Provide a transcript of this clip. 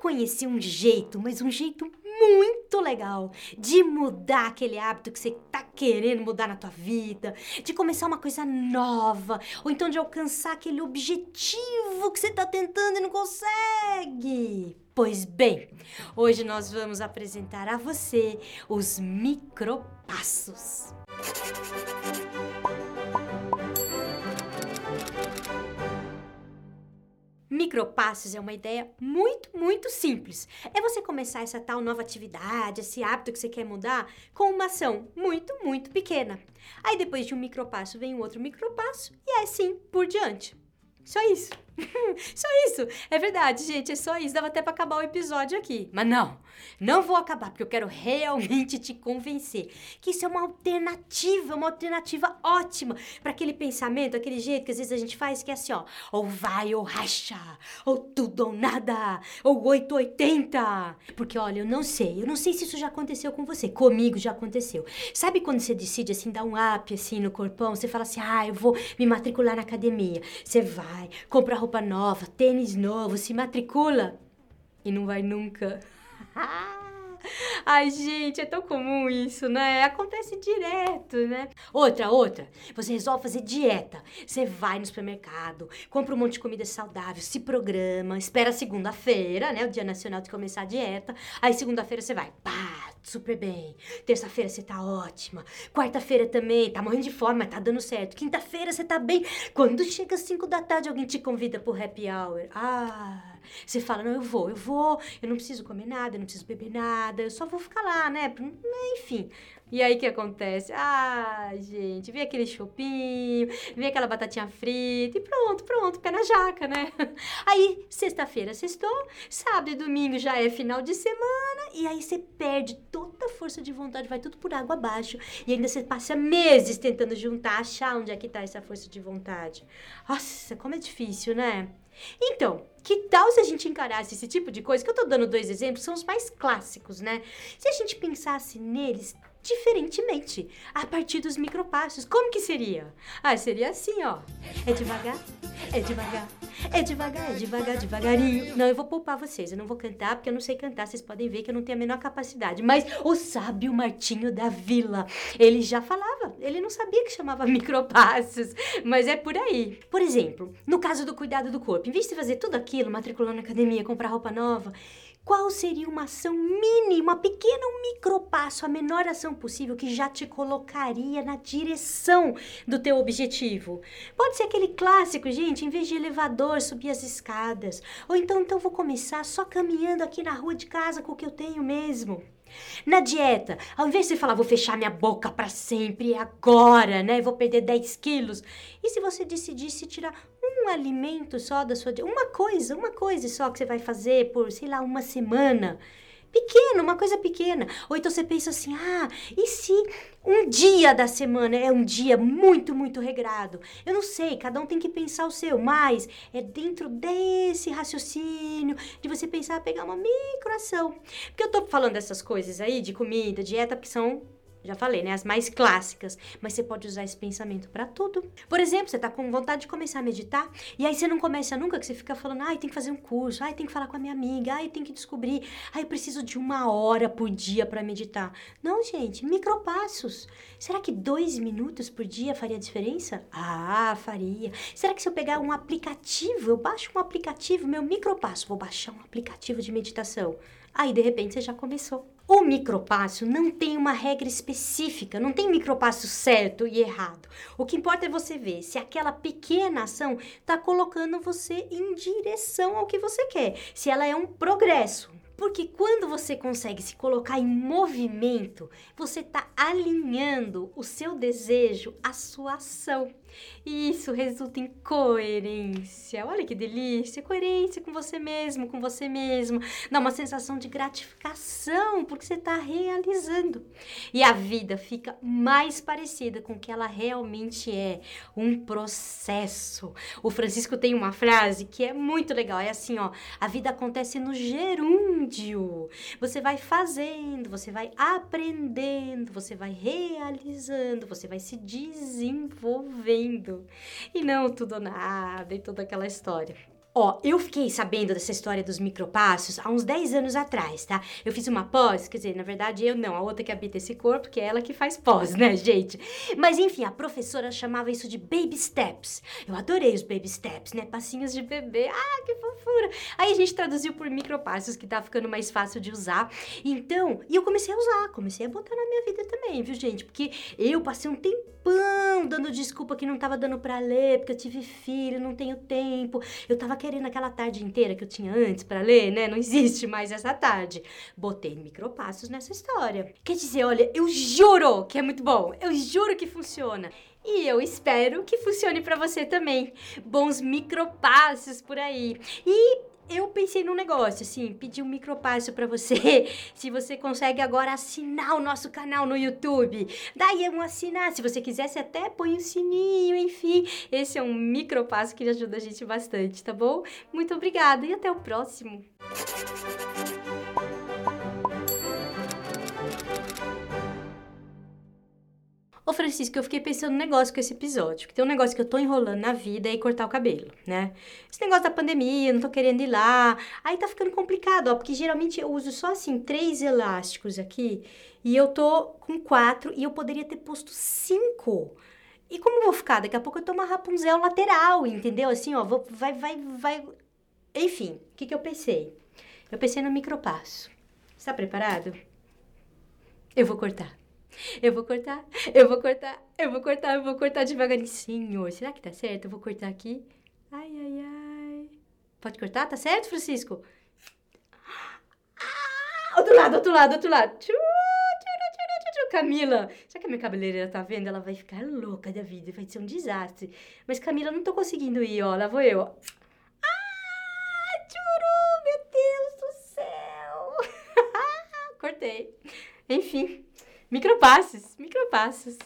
conhecer um jeito, mas um jeito muito legal de mudar aquele hábito que você tá querendo mudar na tua vida, de começar uma coisa nova, ou então de alcançar aquele objetivo que você tá tentando e não consegue? Pois bem, hoje nós vamos apresentar a você os micropassos. Micropassos é uma ideia muito, muito simples. É você começar essa tal nova atividade, esse hábito que você quer mudar, com uma ação muito, muito pequena. Aí depois de um micropasso vem um outro micropasso e é assim por diante. Só isso. só isso. É verdade, gente, é só isso. Dava até para acabar o episódio aqui. Mas não, não vou acabar, porque eu quero realmente te convencer que isso é uma alternativa, uma alternativa ótima para aquele pensamento, aquele jeito que às vezes a gente faz, que é assim, ó, ou vai ou racha, ou tudo ou nada, ou 880. Porque olha, eu não sei, eu não sei se isso já aconteceu com você, comigo já aconteceu. Sabe quando você decide assim dar um up assim no corpão, você fala assim: "Ah, eu vou me matricular na academia". Você vai, compra roupa roupa nova, tênis novo, se matricula e não vai nunca. Ai, gente, é tão comum isso, né? Acontece direto, né? Outra, outra. Você resolve fazer dieta. Você vai no supermercado, compra um monte de comida saudável, se programa, espera segunda-feira, né? O dia nacional de começar a dieta. Aí segunda-feira você vai, pá, super bem. Terça-feira você tá ótima. Quarta-feira também, tá morrendo de fome, mas tá dando certo. Quinta-feira você tá bem. Quando chega às 5 da tarde, alguém te convida pro happy hour. Ah, você fala, não, eu vou, eu vou. Eu não preciso comer nada, eu não preciso beber nada. Eu só vou ficar lá, né? Enfim. E aí o que acontece? Ah, gente, vem aquele chopinho, vem aquela batatinha frita e pronto, pronto, pé na jaca, né? Aí, sexta-feira, sextou, sábado e domingo já é final de semana e aí você perde toda a força de vontade, vai tudo por água abaixo e ainda você passa meses tentando juntar, achar onde é que tá essa força de vontade. Nossa, como é difícil, né? Então, que tal se a gente encarasse esse tipo de coisa? Que eu tô dando dois exemplos, são os mais clássicos, né? Se a gente pensasse neles diferentemente, a partir dos micropassos. Como que seria? Ah, seria assim, ó. É devagar, é devagar, é devagar, é devagar, devagarinho. Não, eu vou poupar vocês, eu não vou cantar porque eu não sei cantar, vocês podem ver que eu não tenho a menor capacidade. Mas o sábio Martinho da Vila, ele já falava, ele não sabia que chamava micropassos, mas é por aí. Por exemplo, no caso do cuidado do corpo, em vez de fazer tudo aquilo, matricular na academia, comprar roupa nova, qual seria uma ação mínima, pequena, um micropasso, a menor ação possível que já te colocaria na direção do teu objetivo? Pode ser aquele clássico, gente, em vez de elevador, subir as escadas. Ou então, então vou começar só caminhando aqui na rua de casa com o que eu tenho mesmo. Na dieta, ao invés de você falar, vou fechar minha boca para sempre, agora, né? Vou perder 10 quilos. E se você decidisse tirar um alimento só da sua uma coisa, uma coisa só que você vai fazer por, sei lá, uma semana. Pequeno, uma coisa pequena. Ou então você pensa assim: ah, e se um dia da semana é um dia muito, muito regrado? Eu não sei, cada um tem que pensar o seu, mas é dentro desse raciocínio de você pensar, pegar uma microação. Porque eu tô falando dessas coisas aí de comida, dieta, porque são já falei, né? As mais clássicas. Mas você pode usar esse pensamento para tudo. Por exemplo, você tá com vontade de começar a meditar e aí você não começa nunca, que você fica falando, ai, tem que fazer um curso, ai, tem que falar com a minha amiga, ai, tem que descobrir, ai, preciso de uma hora por dia para meditar. Não, gente, micropassos. Será que dois minutos por dia faria diferença? Ah, faria. Será que se eu pegar um aplicativo, eu baixo um aplicativo, meu micropasso, vou baixar um aplicativo de meditação. Aí, de repente, você já começou. O micropasso não tem uma regra específica, não tem micropasso certo e errado. O que importa é você ver se aquela pequena ação está colocando você em direção ao que você quer, se ela é um progresso. Porque quando você consegue se colocar em movimento, você está alinhando o seu desejo à sua ação. E isso resulta em coerência. Olha que delícia! Coerência com você mesmo, com você mesmo. Dá uma sensação de gratificação, porque você está realizando. E a vida fica mais parecida com o que ela realmente é: um processo. O Francisco tem uma frase que é muito legal: é assim, ó, a vida acontece no gerúndio. Você vai fazendo, você vai aprendendo, você vai realizando, você vai se desenvolvendo e não tudo ou nada e toda aquela história. Ó, eu fiquei sabendo dessa história dos micropassos há uns 10 anos atrás, tá? Eu fiz uma pós, quer dizer, na verdade eu não, a outra que habita esse corpo, que é ela que faz pós, né, gente? Mas enfim, a professora chamava isso de baby steps. Eu adorei os baby steps, né? Passinhos de bebê. Ah, que fofura! Aí a gente traduziu por micropassos, que tá ficando mais fácil de usar. Então, e eu comecei a usar, comecei a botar na minha vida também, viu, gente? Porque eu passei um tempão dando desculpa que não tava dando para ler, porque eu tive filho, não tenho tempo. Eu tava querendo aquela tarde inteira que eu tinha antes para ler, né? Não existe mais essa tarde. Botei micropassos nessa história. Quer dizer, olha, eu juro que é muito bom. Eu juro que funciona. E eu espero que funcione para você também. Bons micropassos por aí. E eu pensei num negócio, assim, pedir um micropasso para você, se você consegue agora assinar o nosso canal no YouTube. Daí é um assinar, se você quiser, você até põe o um sininho, enfim. Esse é um micropasso que ajuda a gente bastante, tá bom? Muito obrigada e até o próximo. Ô Francisco, eu fiquei pensando um negócio com esse episódio, que tem um negócio que eu tô enrolando na vida e cortar o cabelo, né? Esse negócio da pandemia, não tô querendo ir lá. Aí tá ficando complicado, ó, porque geralmente eu uso só assim três elásticos aqui e eu tô com quatro e eu poderia ter posto cinco. E como eu vou ficar? Daqui a pouco eu tomo uma Rapunzel lateral, entendeu? Assim, ó, vou, vai, vai, vai. Enfim, o que, que eu pensei? Eu pensei no micropasso. Está preparado? Eu vou cortar. Eu vou cortar, eu vou cortar, eu vou cortar, eu vou cortar devagarinho. Será que tá certo? Eu vou cortar aqui. Ai, ai, ai. Pode cortar? Tá certo, Francisco? Ah, outro lado, outro lado, outro lado. Tchu, tchu, tchu, tchu, Camila, será que a minha cabeleireira tá vendo? Ela vai ficar louca da vida, vai ser um desastre. Mas Camila, não tô conseguindo ir, ó. Lá vou eu. Ah, tchuru, meu Deus do céu. Cortei. Enfim. Micropassos, micropassos.